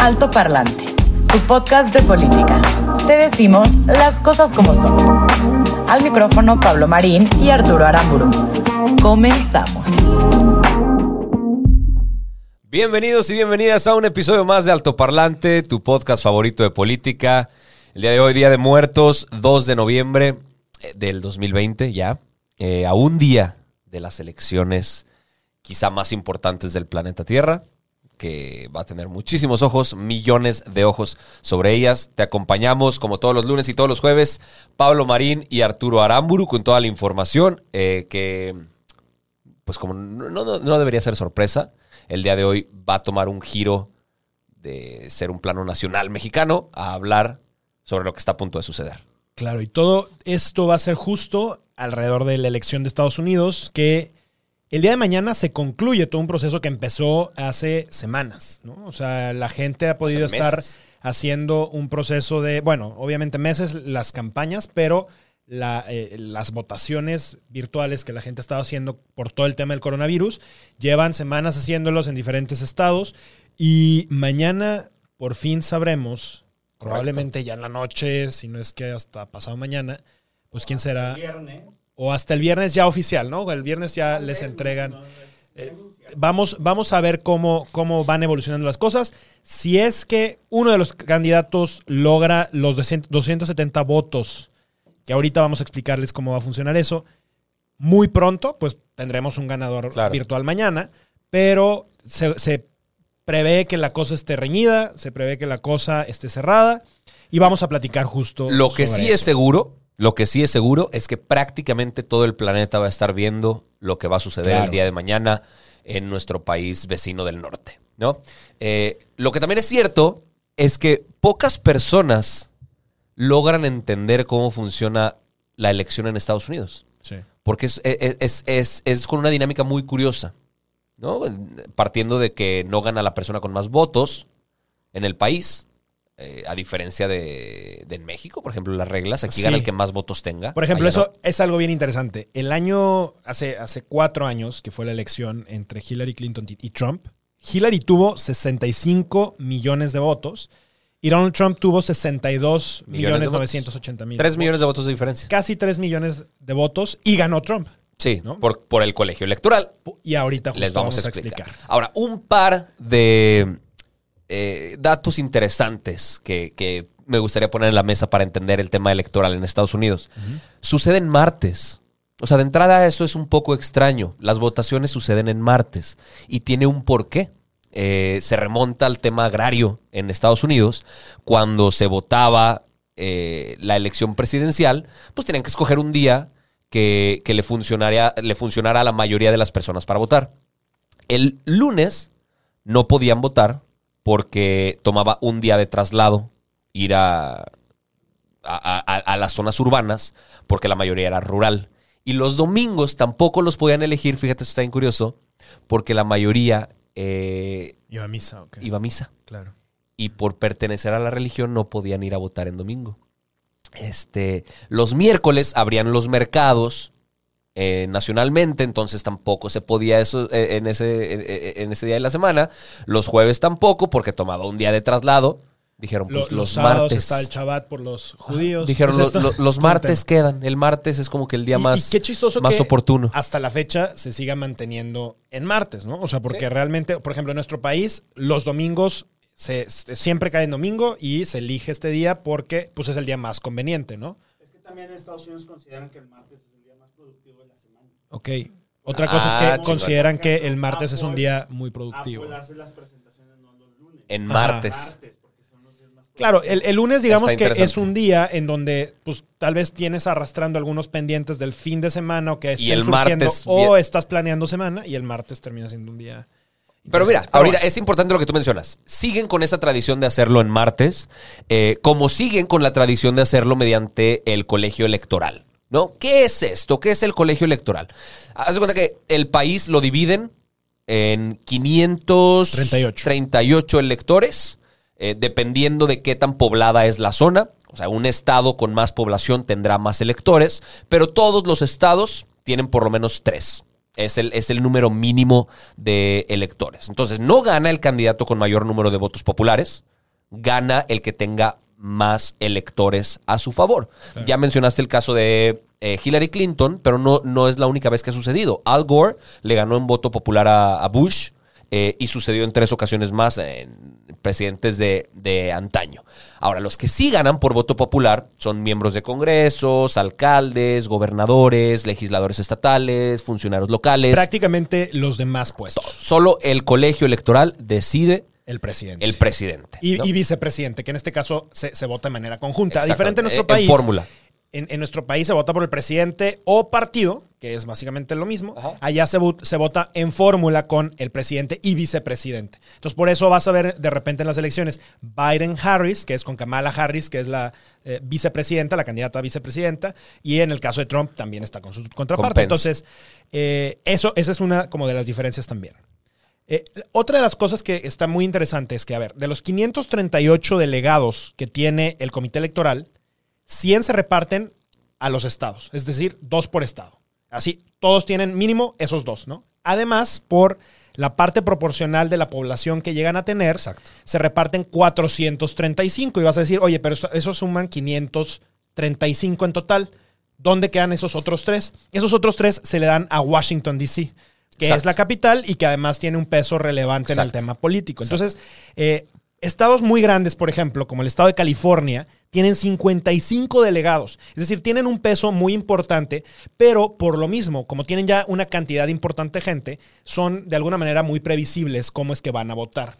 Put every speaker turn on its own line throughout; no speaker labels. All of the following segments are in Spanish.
Alto Parlante, tu podcast de política. Te decimos las cosas como son. Al micrófono Pablo Marín y Arturo Aramburu. Comenzamos.
Bienvenidos y bienvenidas a un episodio más de Alto Parlante, tu podcast favorito de política. El día de hoy, Día de Muertos, 2 de noviembre eh, del 2020, ya. Eh, a un día de las elecciones quizá más importantes del planeta Tierra, que va a tener muchísimos ojos, millones de ojos sobre ellas. Te acompañamos como todos los lunes y todos los jueves, Pablo Marín y Arturo Aramburu con toda la información eh, que, pues como no, debería ser sorpresa, el día de hoy va a tomar un giro de ser un plano nacional mexicano a hablar sobre lo que está a punto de suceder.
Claro, y todo esto va a ser justo alrededor de la elección de Estados Unidos, que el día de mañana se concluye todo un proceso que empezó hace semanas, ¿no? O sea, la gente ha podido
Hace
estar
meses.
haciendo un proceso de, bueno, obviamente meses las campañas, pero la, eh, las votaciones virtuales que la gente ha estado haciendo por todo el tema del coronavirus, llevan semanas haciéndolos en diferentes estados y mañana por fin sabremos, probablemente ya en la noche, si no es que hasta pasado mañana, pues quién será. O hasta el viernes ya oficial, ¿no? El viernes ya les entregan. Eh, vamos, vamos a ver cómo, cómo van evolucionando las cosas. Si es que uno de los candidatos logra los 200 270 votos, que ahorita vamos a explicarles cómo va a funcionar eso, muy pronto, pues tendremos un ganador
Claro.
virtual mañana, pero se, se prevé que la cosa esté reñida, se prevé que la cosa esté cerrada y vamos a platicar justo.
Lo que
sobre
sí es seguro, lo que sí es seguro es que prácticamente todo el planeta va a estar viendo lo que va a suceder
Claro.
el día de mañana en nuestro país vecino del norte, ¿no? Eh, lo que también es cierto es que pocas personas logran entender cómo funciona la elección en Estados Unidos.
Sí.
Porque es, es, es- es- es con una dinámica muy curiosa, ¿no? Partiendo de que no gana la persona con más votos en el país, eh, a diferencia de, de en México, por ejemplo, las reglas, aquí
Sí.
gana el que más votos tenga.
Por ejemplo, eso es algo bien interesante. El año, hace, hace cuatro años, que fue la elección entre Hillary Clinton y Trump, Hillary tuvo 65 millones de votos y Donald Trump tuvo 62
Millones
millones
votos.
980 mil.
Tres millones de votos de diferencia.
Casi 3 millones de votos y ganó Trump.
Sí,
¿no?
por, por el colegio electoral.
Y ahorita
Les vamos, a explicar. Ahora, un par de eh, datos interesantes que, que me gustaría poner en la mesa para entender el tema electoral en Estados Unidos. Suceden martes. O sea, de entrada eso es un poco extraño. Las votaciones suceden en martes y tiene un porqué. Eh, se remonta al tema agrario en Estados Unidos. Cuando se votaba eh, la elección presidencial, pues tenían que escoger un día que, que le, funcionaría, le funcionara a la mayoría de las personas para votar. El lunes no podían votar porque tomaba un día de traslado ir a, a, a- a las zonas urbanas porque la mayoría era rural. Y los domingos tampoco los podían elegir, fíjate, esto está bien curioso, porque la mayoría eh,
Iba a misa,
iba a misa
Claro.
y por pertenecer a la religión no podían ir a votar en domingo. Este, los miércoles abrían los mercados eh, nacionalmente, entonces tampoco se podía eso eh, en, ese, en, en ese día de la semana. Los jueves tampoco, porque tomaba un día de traslado. Dijeron,
Lo-
pues
los,
martes.
está el Shabbat por los judíos.
Dijeron,
O sea,
"Lo-
está-
lo- los martes quedan. El martes es como que el día
Y-
más,
y qué chistoso
más
que
oportuno.
Hasta la fecha se siga manteniendo en martes, ¿no? O sea, porque
Sí.
realmente, por ejemplo, en nuestro país, los domingos se, se- siempre caen domingo y se elige este día porque pues, es el día más conveniente, ¿no?
Es que también en Estados Unidos consideran que el martes es el día más productivo de la semana.
Ok. Otra
Ah,
cosa es que
chingón.
consideran que el martes es un día muy productivo.
Apple hace las presentaciones no los lunes.
En
Ajá.
martes.
Claro, el, el lunes digamos que es un día en donde pues tal vez tienes arrastrando algunos pendientes del fin de semana o que estén
el
surgiendo,
martes
o estás planeando semana y el martes termina siendo un día
Pero mira,
interesante.
ahorita
bueno,
es importante lo que tú mencionas. Siguen con esa tradición de hacerlo en martes, eh, como siguen con la tradición de hacerlo mediante el colegio electoral. ¿No? ¿Qué es esto? ¿Qué es el colegio electoral? Haz de cuenta que el país lo dividen en 538
38.
electores, eh, dependiendo de qué tan poblada es la zona. O sea, un estado con más población tendrá más electores, pero todos los estados tienen por lo menos tres. Es el, es el número mínimo de electores. Entonces, no gana el candidato con mayor número de votos populares, gana el que tenga más electores a su favor. Ya mencionaste el caso de eh, Hillary Clinton, pero no, no es la única vez que ha sucedido. Al Gore le ganó en voto popular a, a Bush eh, y sucedió en tres ocasiones más en presidentes de, de antaño. Ahora, los que sí ganan por voto popular son miembros de congresos, alcaldes, gobernadores, legisladores estatales, funcionarios locales.
prácticamente los demás puestos,
Solo el colegio electoral decide
el presidente.
el presidente.
y,
¿no?
y vicepresidente, que en este caso se, se vota de manera conjunta. Diferente en nuestro
en-
país.
En fórmula.
En, en nuestro país se vota por el presidente o partido, que es básicamente lo mismo.
Ajá.
Allá se, se vota en fórmula con el presidente y vicepresidente. Entonces, por eso vas a ver de repente en las elecciones Biden-Harris, que es con Kamala Harris, que es la eh, vicepresidenta, la candidata a vicepresidenta. Y en el caso de Trump también está con su contraparte. Entonces, eh, eso, esa es una como de las diferencias también. Eh, otra de las cosas que está muy interesante es que, a ver, de los 538 delegados que tiene el comité electoral, 100 se reparten a los estados, es decir, dos por estado. Así, todos tienen mínimo esos dos, ¿no? Además, por la parte proporcional de la población que llegan a tener,
Exacto.
se reparten 435. Y vas a decir, oye, pero eso, eso suman 535 en total. ¿Dónde quedan esos otros tres? Esos otros tres se le dan a Washington, D.C., que
Exacto.
es la capital y que además tiene un peso relevante en el tema político. Entonces, eh, estados muy grandes, por ejemplo, como el estado de California, tienen 55 delegados. Es decir, tienen un peso muy importante, pero por lo mismo, como tienen ya una cantidad importante de gente, son de alguna manera muy previsibles cómo es que van a votar.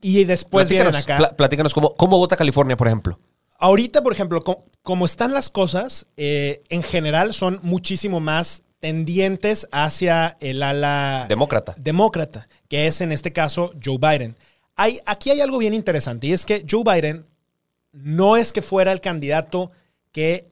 Y después vienen
platícanos,
acá.
pla- platícanos cómo, cómo vota California, por ejemplo.
Ahorita, por ejemplo, co- como están las cosas, eh, en general son muchísimo más tendientes hacia el ala
Demócrata.
demócrata, que es en este caso Joe Biden. Hay, aquí hay algo bien interesante y es que Joe Biden no es que fuera el candidato que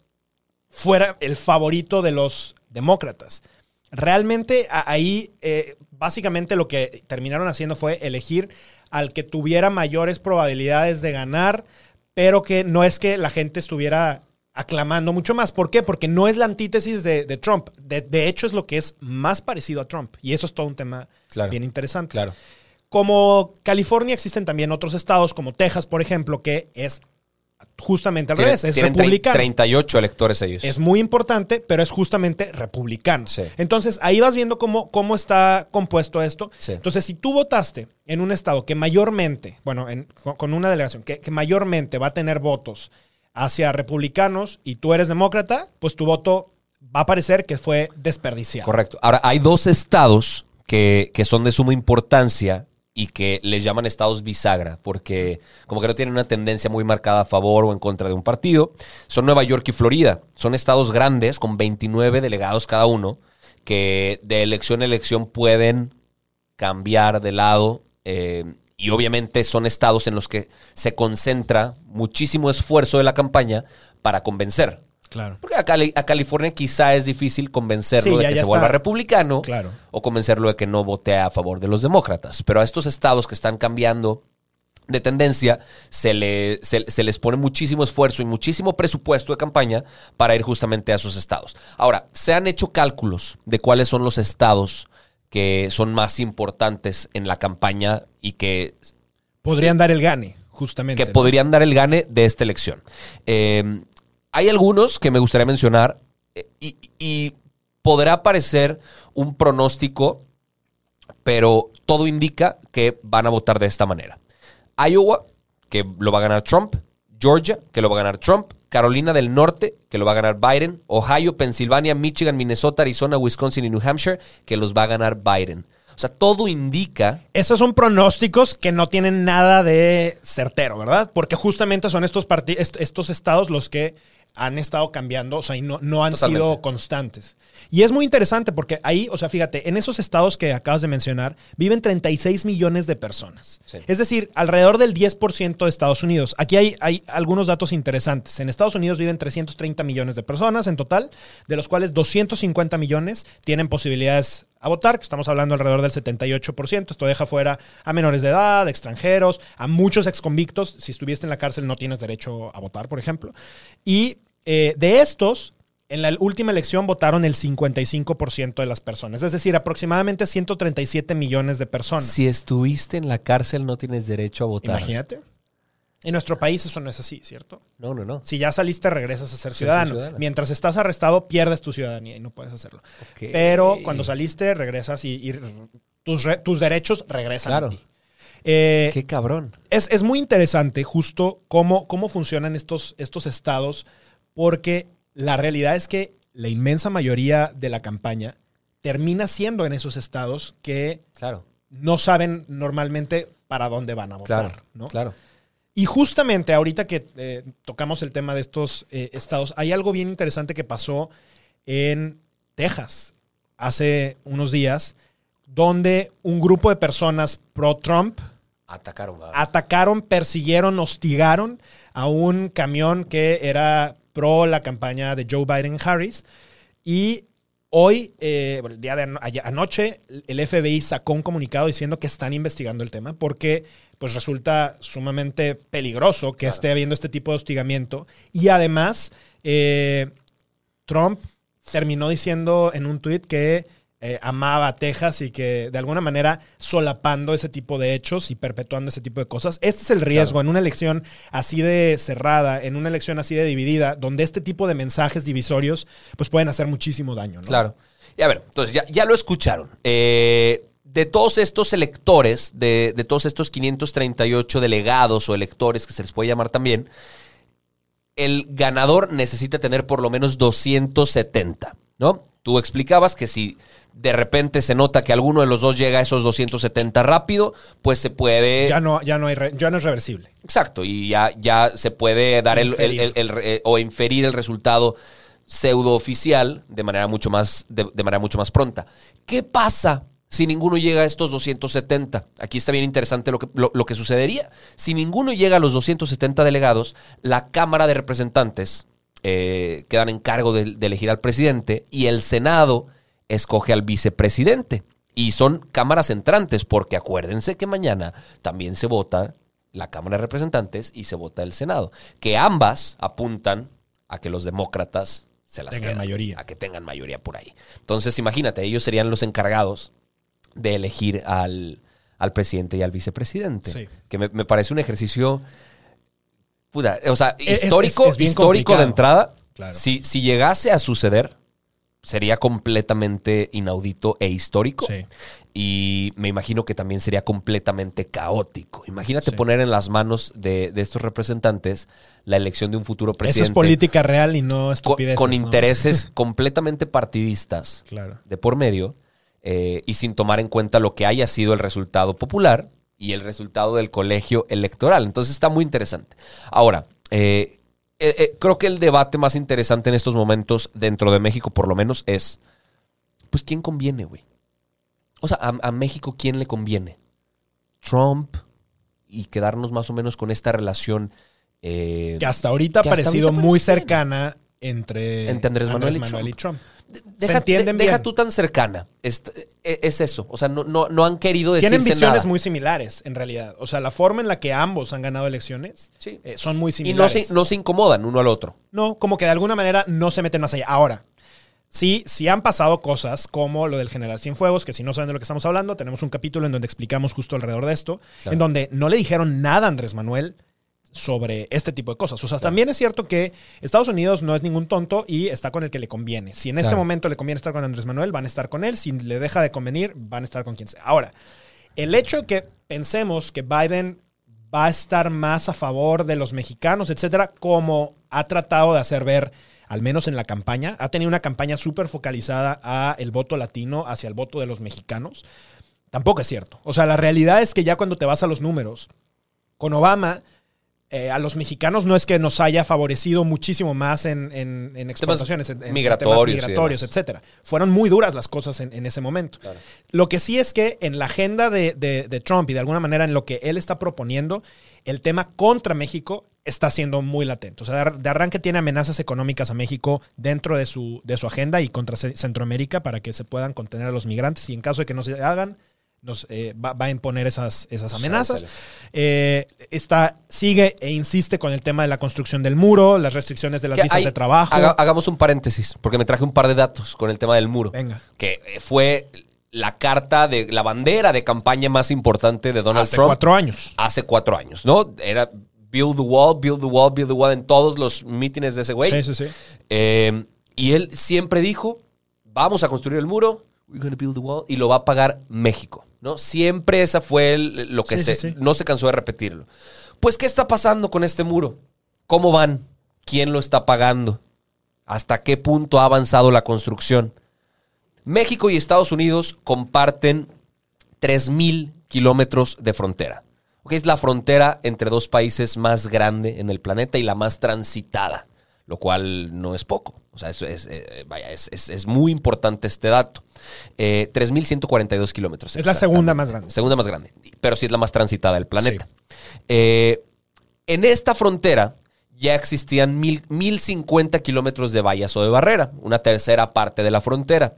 fuera el favorito de los demócratas. Realmente ahí eh, básicamente lo que terminaron haciendo fue elegir al que tuviera mayores probabilidades de ganar, pero que no es que la gente estuviera aclamando mucho más. ¿Por qué? Porque no es la antítesis de, de Trump. De, de hecho, es lo que es más parecido a Trump. Y eso es todo un tema
Claro.
bien interesante.
Claro.
Como California existen también otros estados, como Texas, por ejemplo, que es justamente al
Tienen,
revés, es republicano.
38 electores ellos.
Es muy importante, pero es justamente republicano.
Sí.
Entonces, ahí vas viendo cómo, cómo está compuesto esto.
Sí.
Entonces, si tú votaste en un estado que mayormente, bueno, en- con, con una delegación que, que mayormente va a tener votos hacia republicanos y tú eres demócrata, pues tu voto va a parecer que fue desperdiciado.
Correcto. Ahora, hay dos estados que, que son de suma importancia y que les llaman estados bisagra, porque como que no tienen una tendencia muy marcada a favor o en contra de un partido. Son Nueva York y Florida. Son estados grandes, con 29 delegados cada uno, que de elección a elección pueden cambiar de lado. eh, y obviamente son estados en los que se concentra muchísimo esfuerzo de la campaña para convencer.
Claro.
Porque a, Cali- a California quizá es difícil convencerlo
Sí,
de
ya-
que
ya
se vuelva republicano
Claro.
o convencerlo de que no vote a favor de los demócratas. Pero a estos estados que están cambiando de tendencia, se, le- se- se les pone muchísimo esfuerzo y muchísimo presupuesto de campaña para ir justamente a esos estados. Ahora, se han hecho cálculos de cuáles son los estados que son más importantes en la campaña y que
Podrían dar el gane, justamente.
que
¿no?
podrían dar el gane de esta elección. Eh, hay algunos que me gustaría mencionar eh, y, y podrá parecer un pronóstico, pero todo indica que van a votar de esta manera. Iowa, que lo va a ganar Trump. Georgia, que lo va a ganar Trump. Carolina del Norte, que lo va a ganar Biden. Ohio, Pensilvania, Michigan, Minnesota, Arizona, Wisconsin y New Hampshire, que los va a ganar Biden. O sea, todo indica.
Esos son pronósticos que no tienen nada de certero, ¿verdad? Porque justamente son estos, estos estados los que han estado cambiando, o sea, y no, no han
Totalmente.
sido constantes. Y es muy interesante porque ahí, o sea, fíjate, en esos estados que acabas de mencionar, viven 36 millones de personas.
Sí.
Es decir, alrededor del 10% de Estados Unidos. Aquí hay, hay algunos datos interesantes. En Estados Unidos viven 330 millones de personas en total, de los cuales 250 millones tienen posibilidades a votar, que estamos hablando alrededor del 78%. Esto deja fuera a menores de edad, extranjeros, a muchos exconvictos. Si estuviste en la cárcel no tienes derecho a votar, por ejemplo. Y eh, de estos, en la última elección votaron el 55% de las personas. Es decir, aproximadamente 137 millones de personas.
Si estuviste en la cárcel, no tienes derecho a votar.
Imagínate. En nuestro país eso no es así, ¿cierto?
No, no, no.
Si ya saliste, regresas a ser ciudadano.
ciudadano.
Mientras estás arrestado, pierdes tu ciudadanía y no puedes hacerlo. Pero cuando saliste, regresas y, y tus, re- tus derechos regresan
Claro.
a ti. Eh,
Qué cabrón.
es, es muy interesante justo cómo, cómo funcionan estos, estos estados, porque la realidad es que la inmensa mayoría de la campaña termina siendo en esos estados que
Claro,
no saben normalmente para dónde van a votar.
claro,
¿no?
claro.
Y justamente ahorita que eh, tocamos el tema de estos eh, estados, hay algo bien interesante que pasó en Texas hace unos días, donde un grupo de personas pro-Trump
Atacaron. ¿verdad?
atacaron, persiguieron, hostigaron a un camión que era pro la campaña de Joe Biden-Harris. Y hoy, eh, el día de ano- anoche, el FBI sacó un comunicado diciendo que están investigando el tema porque pues resulta sumamente peligroso que esté habiendo este tipo de hostigamiento. Y además, eh, Trump terminó diciendo en un tuit que eh, amaba a Texas y que de alguna manera solapando ese tipo de hechos y perpetuando ese tipo de cosas. Este es el riesgo en una elección así de cerrada, en una elección así de dividida, donde este tipo de mensajes divisorios pues pueden hacer muchísimo daño. ¿no?
Claro. Y a ver, entonces ya, ya lo escucharon. Eh, de todos estos electores, de, de todos estos 538 delegados o electores, que se les puede llamar también, el ganador necesita tener por lo menos 270, ¿no? Tú explicabas que si de repente se nota que alguno de los dos llega a esos 270 rápido, pues se puede...
Ya no, ya no hay re- ya no es reversible.
Exacto, y ya, ya se puede dar el, el- el- o inferir el resultado pseudo oficial de manera mucho más, de, de manera mucho más pronta. ¿Qué pasa si ninguno llega a estos 270? Aquí está bien interesante lo que, lo, lo que sucedería. Si ninguno llega a los 270 delegados, la Cámara de Representantes eh, quedan en cargo de, de elegir al presidente y el Senado escoge al vicepresidente. Y son cámaras entrantes, porque acuérdense que mañana también se vota la Cámara de Representantes y se vota el Senado, que ambas apuntan a que los demócratas se las
Tengan mayoría.
a que tengan mayoría por ahí. Entonces, imagínate, ellos serían los encargados de elegir al, al presidente y al vicepresidente.
Sí.
Que me, me parece un ejercicio, puta, o sea,
Es- es-
histórico,
es
histórico de entrada.
Claro.
Si, si llegase a suceder, sería completamente inaudito e histórico.
Sí.
Y me imagino que también sería completamente caótico. Imagínate
Sí.
poner en las manos de, de estos representantes la elección de un futuro
Eso
presidente.
es política real y no
con,
estupideces.
con
¿no?
intereses completamente partidistas
Claro.
de por medio eh, y sin tomar en cuenta lo que haya sido el resultado popular y el resultado del colegio electoral. Entonces está muy interesante. Ahora, eh, eh, eh, creo que el debate más interesante en estos momentos, dentro de México por lo menos, es, pues, ¿quién conviene, güey? O sea, a, a México, ¿quién le conviene? Trump y quedarnos más o menos con esta relación. eh,
Que hasta ahorita ha parecido muy cercana entre,
Entre Andrés Manuel y
Trump.
Deja,
Se entienden
de- deja
bien.
tú tan cercana. Es, e- es eso. O sea, no, no, no han querido decirse
Tienen visiones
nada.
muy similares, en realidad. O sea, la forma en la que ambos han ganado elecciones
Sí.
eh, son muy
y no
similares.
se, no se incomodan uno al otro.
No, como que de alguna manera no se meten más allá. Ahora, sí, sí han pasado cosas como lo del General Cienfuegos, que si no saben de lo que estamos hablando, tenemos un capítulo en donde explicamos justo alrededor de esto,
Claro.
en donde no le dijeron nada a Andrés Manuel sobre este tipo de cosas. O sea, también es cierto que Estados Unidos no es ningún tonto y está con el que le conviene. Si en este
Claro.
momento le conviene estar con Andrés Manuel, van a estar con él. Si le deja de convenir, van a estar con quien sea. Ahora, el hecho de que pensemos que Biden va a estar más a favor de los mexicanos, etcétera, como ha tratado de hacer ver, al menos en la campaña, ha tenido una campaña súper focalizada a el voto latino, hacia el voto de los mexicanos, tampoco es cierto. O sea, la realidad es que ya cuando te vas a los números, con Obama, eh, a los mexicanos no es que nos haya favorecido muchísimo más en, en- en exportaciones, en,
migratorios
temas migratorios, etcétera. Fueron muy duras las cosas en, ese momento. Lo que sí es que en la agenda de, de- de Trump y de alguna manera en lo que él está proponiendo, el tema contra México está siendo muy latente. O sea, de, ar- de arranque tiene amenazas económicas a México dentro de su, de su agenda y contra Ce- Centroamérica para que se puedan contener a los migrantes y en caso de que no se hagan, nos, eh, va, va a imponer esas, esas amenazas. Eh, está, sigue e insiste con el tema de la construcción del muro, las restricciones de las visas
hay-
de trabajo.
haga- hagamos un paréntesis, porque me traje un par de datos con el tema del muro.
Venga.
Que eh, fue la carta de la bandera de campaña más importante de Donald
hace
Trump
cuatro años.
hace cuatro años, ¿no? Era build the wall, build the wall, build the wall en todos los mítines de ese güey.
Sí, sí, sí.
Eh, y él siempre dijo, vamos a construir el muro, we're gonna build the wall, y lo va a pagar México, ¿no? Siempre esa fue el- lo que
Sí,
se,
sí, sí.
no se cansó de repetirlo. Pues, ¿qué está pasando con este muro? ¿Cómo van? ¿Quién lo está pagando? ¿Hasta qué punto ha avanzado la construcción? México y Estados Unidos comparten 3.000 kilómetros de frontera. Ok, es la frontera entre dos países más grande en el planeta y la más transitada, lo cual no es poco. O sea, eso es, eh, vaya, es, es- es muy importante este dato. Eh, 3.142 kilómetros.
Es la segunda más grande.
Segunda más grande, pero sí es la más transitada del planeta. Eh, en esta frontera ya existían mil, 1.050 kilómetros de vallas o de barrera, una tercera parte de la frontera.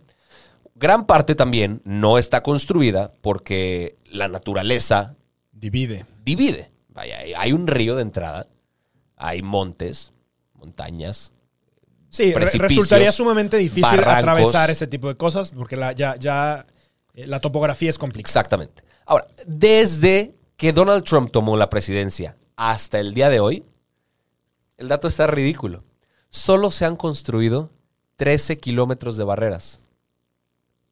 Gran parte también no está construida porque la naturaleza
Divide.
divide. Vaya, hay un río de entrada, hay montes, montañas.
Sí, resultaría sumamente difícil atravesar ese tipo de cosas porque la, ya, ya eh, la topografía es complicada.
Exactamente. Ahora, desde que Donald Trump tomó la presidencia hasta el día de hoy, el dato está ridículo. Solo se han construido 13 kilómetros de barreras.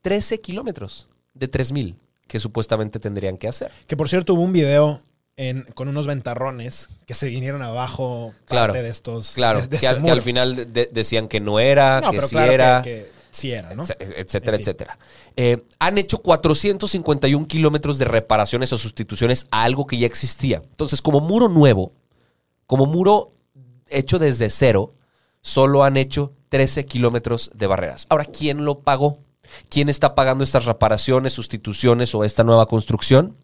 13 kilómetros de 3.000 que supuestamente tendrían que hacer.
Que por cierto hubo un video en- con unos ventarrones que se vinieron abajo parte
Claro,
de estos.
Claro,
de- de
que,
este
al, que al final de- decían que no era,
No,
que sí
claro
era.
que, que sí era, ¿no?
Etc- etcétera,
En fin.
etcétera. Eh, han hecho 451 kilómetros de reparaciones o sustituciones a algo que ya existía. Entonces, como muro nuevo, como muro hecho desde cero, solo han hecho 13 kilómetros de barreras. Ahora, ¿quién lo pagó? ¿Quién está pagando estas reparaciones, sustituciones o esta nueva construcción?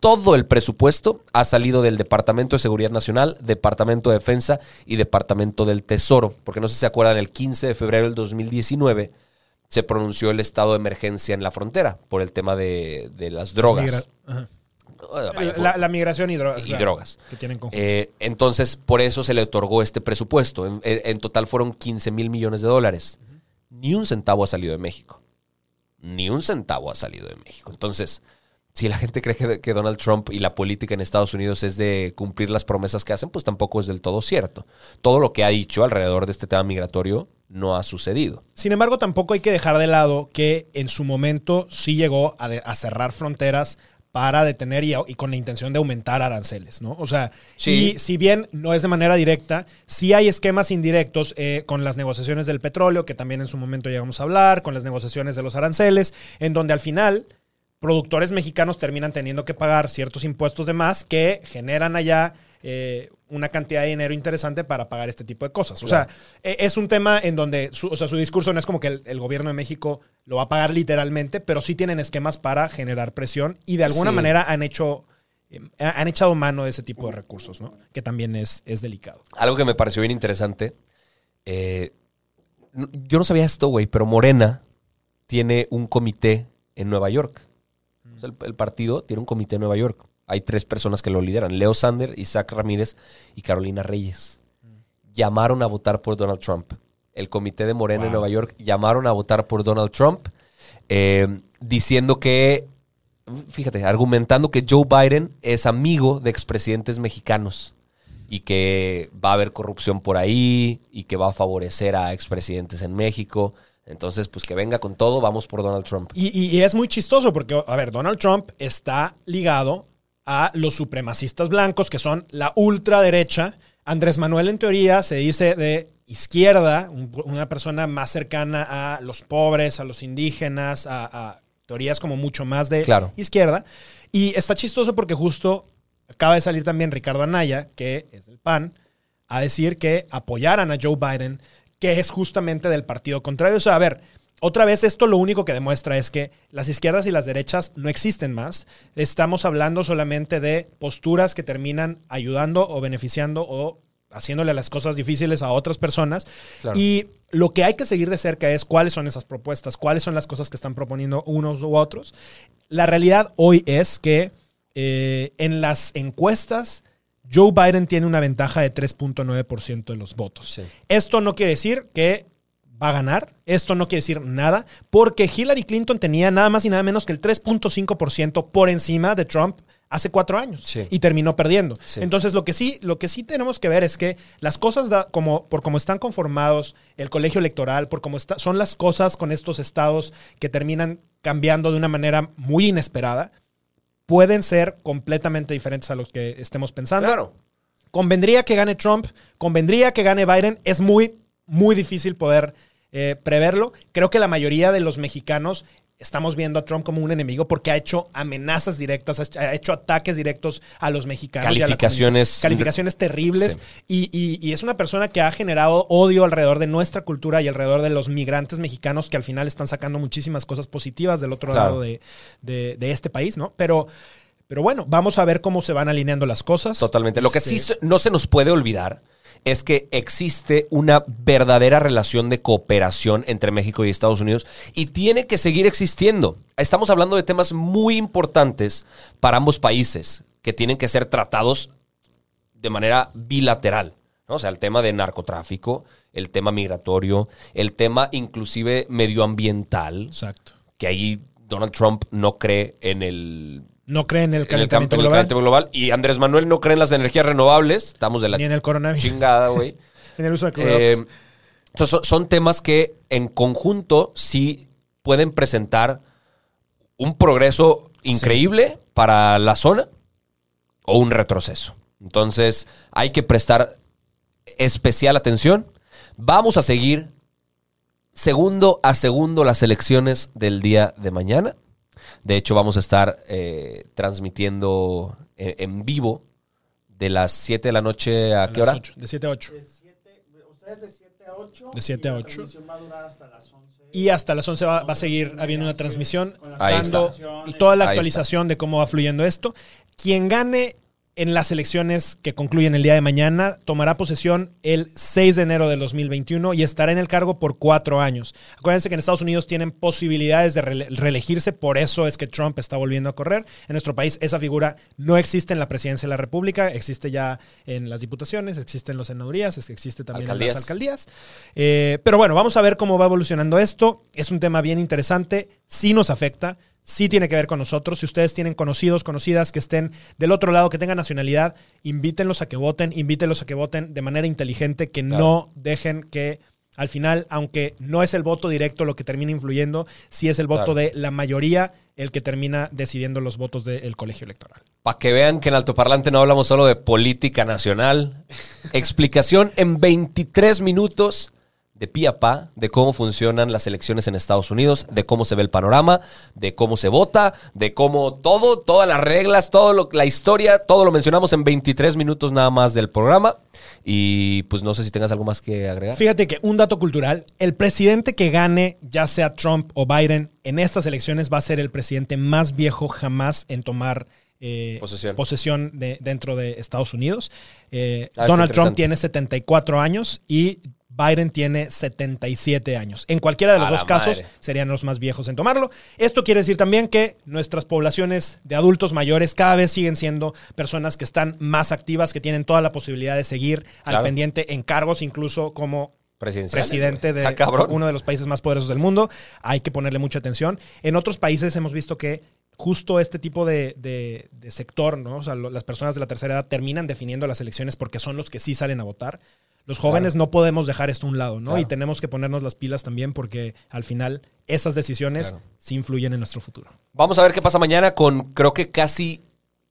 Todo el presupuesto ha salido del Departamento de Seguridad Nacional, Departamento de Defensa y Departamento del Tesoro. Porque no sé si se acuerdan, el 15 de febrero del 2019 se pronunció el estado de emergencia en la frontera por el tema de, de las drogas. Ah,
La, la migración y drogas.
y
claro,
drogas.
Que tienen.
Eh, entonces, por eso se le otorgó este presupuesto. En, en- en total fueron 15 mil millones de dólares. Ni un centavo ha salido de México. Ni un centavo ha salido de México. Entonces, si la gente cree que, Donald Trump y la política en Estados Unidos es de cumplir las promesas que hacen, pues tampoco es del todo cierto. Todo lo que ha dicho alrededor de este tema migratorio no ha sucedido.
Sin embargo, tampoco hay que dejar de lado que en su momento sí llegó a cerrar fronteras para detener y, con la intención de aumentar aranceles, ¿no? O sea,
Sí.
y si bien no es de manera directa, sí hay esquemas indirectos eh, con las negociaciones del petróleo, que también en su momento llegamos a hablar, con las negociaciones de los aranceles, en donde al final productores mexicanos terminan teniendo que pagar ciertos impuestos de más que generan allá eh, una cantidad de dinero interesante para pagar este tipo de cosas. O sea, e- es un tema en donde su, o sea, su discurso no es como que el, el gobierno de México lo va a pagar literalmente, pero sí tienen esquemas para generar presión y de alguna
Sí.
manera han hecho eh, han echado mano de ese tipo de recursos, ¿no? Que también es, es delicado.
Algo que me pareció bien interesante. eh, yo no sabía esto, güey, pero Morena tiene un comité en Nueva York. O sea, el, el partido tiene un comité en Nueva York. Hay tres personas que lo lideran: Leo Sander, Isaac Ramírez y Carolina Reyes. Llamaron a votar por Donald Trump. El comité de Morena en Nueva York llamaron a votar por Donald Trump, eh, diciendo que, fíjate, argumentando que Joe Biden es amigo de expresidentes mexicanos y que va a haber corrupción por ahí y que va a favorecer a expresidentes en México. Entonces, pues que venga con todo, vamos por Donald Trump.
Y, y- y es muy chistoso porque, a ver, Donald Trump está ligado a los supremacistas blancos, que son la ultraderecha. Andrés Manuel, en teoría, se dice de izquierda, un- una persona más cercana a los pobres, a los indígenas, a, a teorías como mucho más de
Claro.
izquierda. Y está chistoso porque justo acaba de salir también Ricardo Anaya, que es del PAN, a decir que apoyaran a Joe Biden, que es justamente del partido contrario. O sea, a ver, otra vez esto lo único que demuestra es que las izquierdas y las derechas no existen más. Estamos hablando solamente de posturas que terminan ayudando o beneficiando o haciéndole las cosas difíciles a otras personas.
Claro.
Y lo que hay que seguir de cerca es cuáles son esas propuestas, cuáles son las cosas que están proponiendo unos u otros. La realidad hoy es que eh, en las encuestas Joe Biden tiene una ventaja de 3.9% de los votos.
Sí.
Esto no quiere decir que va a ganar, esto no quiere decir nada, porque Hillary Clinton tenía nada más y nada menos que el 3.5% por encima de Trump hace cuatro años
Sí.
y terminó perdiendo.
Sí.
Entonces, lo que sí, lo que sí tenemos que ver es que las cosas, da- como, por cómo están conformados el colegio electoral, por cómo está, son las cosas con estos estados que terminan cambiando de una manera muy inesperada, pueden ser completamente diferentes a los que estemos pensando.
Claro.
Convendría que gane Trump, convendría que gane Biden. Es muy, muy difícil poder eh, preverlo. Creo que la mayoría de los mexicanos estamos viendo a Trump como un enemigo porque ha hecho amenazas directas, ha hecho- ataques directos a los mexicanos. y a
Calificaciones-.
Calificaciones terribles. Y, y- y es una persona que ha generado odio alrededor de nuestra cultura y alrededor de los migrantes mexicanos que al final están sacando muchísimas cosas positivas del otro
Claro.
lado de, de- de este país, ¿no? Pero, pero bueno, vamos a ver cómo se van alineando las cosas.
Totalmente. Lo que sí
Este,
no se nos puede olvidar es que existe una verdadera relación de cooperación entre México y Estados Unidos y tiene que seguir existiendo. Estamos hablando de temas muy importantes para ambos países que tienen que ser tratados de manera bilateral. ¿no? O sea, el tema de narcotráfico, el tema migratorio, el tema inclusive medioambiental,
Exacto.
que ahí Donald Trump no cree en el
No cree en el
en el,
calentamiento
campo- en el
global,
calentamiento global. Y Andrés Manuel no cree en las energías renovables. Estamos de la
ni en el coronavirus,
chingada, güey.
en el uso de
Eh, entonces, son, son temas que en conjunto sí pueden presentar un progreso increíble para la zona o un retroceso. Entonces, hay que prestar especial atención. Vamos a seguir segundo a segundo las elecciones del día de mañana. De hecho, vamos a estar eh, transmitiendo en, en vivo de las 7 de la noche a,
A
qué hora?
ocho, de 7 a 8.
De siete- ustedes de 7 a 8.
De siete
y
a
la
ocho.
transmisión va a durar hasta las 11.
Y hasta las 11 va, va a seguir habiendo una transmisión
Ahí
dando
está.
toda la actualización de cómo va fluyendo esto. Quien gane en las elecciones que concluyen el día de mañana tomará posesión el 6 de enero del 2021 y estará en el cargo por cuatro años. Acuérdense que en Estados Unidos tienen posibilidades de reelegirse, por eso es que Trump está volviendo a correr. En nuestro país esa figura no existe en la presidencia de la República, existe ya en las diputaciones, existe en las senadurías, existe también en las alcaldías. Eh, pero bueno, vamos a ver cómo va evolucionando esto. Es un tema bien interesante, sí nos afecta, sí tiene que ver con nosotros. Si ustedes tienen conocidos, conocidas que estén del otro lado, que tengan nacionalidad, invítenlos a que voten, invítenlos a que voten de manera inteligente, que
Claro.
no dejen que al final, aunque no es el voto directo lo que termina influyendo, sí es el voto
Claro.
de la mayoría el que termina decidiendo los votos del colegio electoral.
Para que vean que en Altoparlante no hablamos solo de política nacional. Explicación en 23 minutos de pie a pa de cómo funcionan las elecciones en Estados Unidos, de cómo se ve el panorama, de cómo se vota, de cómo todo, todas las reglas, todo lo, la historia, todo lo mencionamos en 23 minutos nada más del programa. Y pues no sé si tengas algo más que agregar.
Fíjate que un dato cultural, el presidente que gane, ya sea Trump o Biden, en estas elecciones va a ser el presidente más viejo jamás en tomar eh,
Posesión.
posesión de, dentro de Estados Unidos. Eh,
Ah,
Donald Trump tiene 74 años y Biden tiene 77 años. En cualquiera de los dos casos
madre.
serían los más viejos en tomarlo. Esto quiere decir también que nuestras poblaciones de adultos mayores cada vez siguen siendo personas que están más activas, que tienen toda la posibilidad de seguir al pendiente en cargos, incluso como presidente de
Está
uno de los países más poderosos del mundo. Hay que ponerle mucha atención. En otros países hemos visto que justo este tipo de, de- de sector, ¿no? O sea, lo- las personas de la tercera edad terminan definiendo las elecciones porque son los que sí salen a votar. Los jóvenes no podemos dejar esto a un lado, ¿no?
Claro.
Y tenemos que ponernos las pilas también porque al final esas decisiones
Claro.
sí influyen en nuestro futuro.
Vamos a ver qué pasa mañana con creo que casi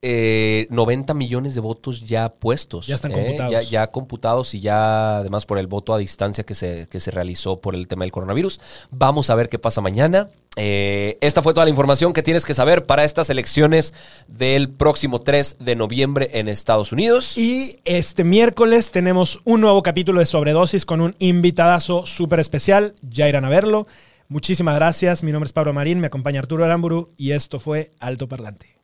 eh, 90 millones de votos ya puestos.
Ya están
¿eh?
computados.
Ya, ya computados y ya además por el voto a distancia que se, que se realizó por el tema del coronavirus. Vamos a ver qué pasa mañana. Eh, esta fue toda la información que tienes que saber para estas elecciones del próximo 3 de noviembre en Estados Unidos.
Y este miércoles tenemos un nuevo capítulo de Sobredosis con un invitadazo súper especial. Ya irán a verlo. Muchísimas gracias. Mi nombre es Pablo Marín, me acompaña Arturo Aramburu y esto fue Alto Parlante.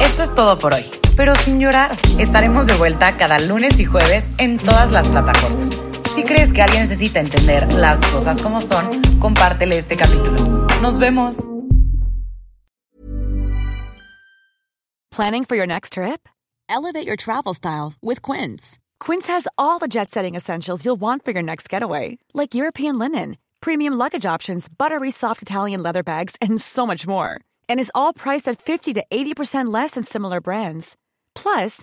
Esto es todo por hoy, pero sin llorar. Estaremos de vuelta cada lunes y jueves en todas las plataformas. Si crees que alguien necesita entender las cosas como son, compártele este capítulo. Nos vemos.
Planning for your next trip? Elevate your travel style with Quince. Quince has all the jet setting essentials you'll want for your next getaway, like European linen, premium luggage options, buttery soft Italian leather bags, and so much more. And is all priced at 50 to 80% less than similar brands. Plus,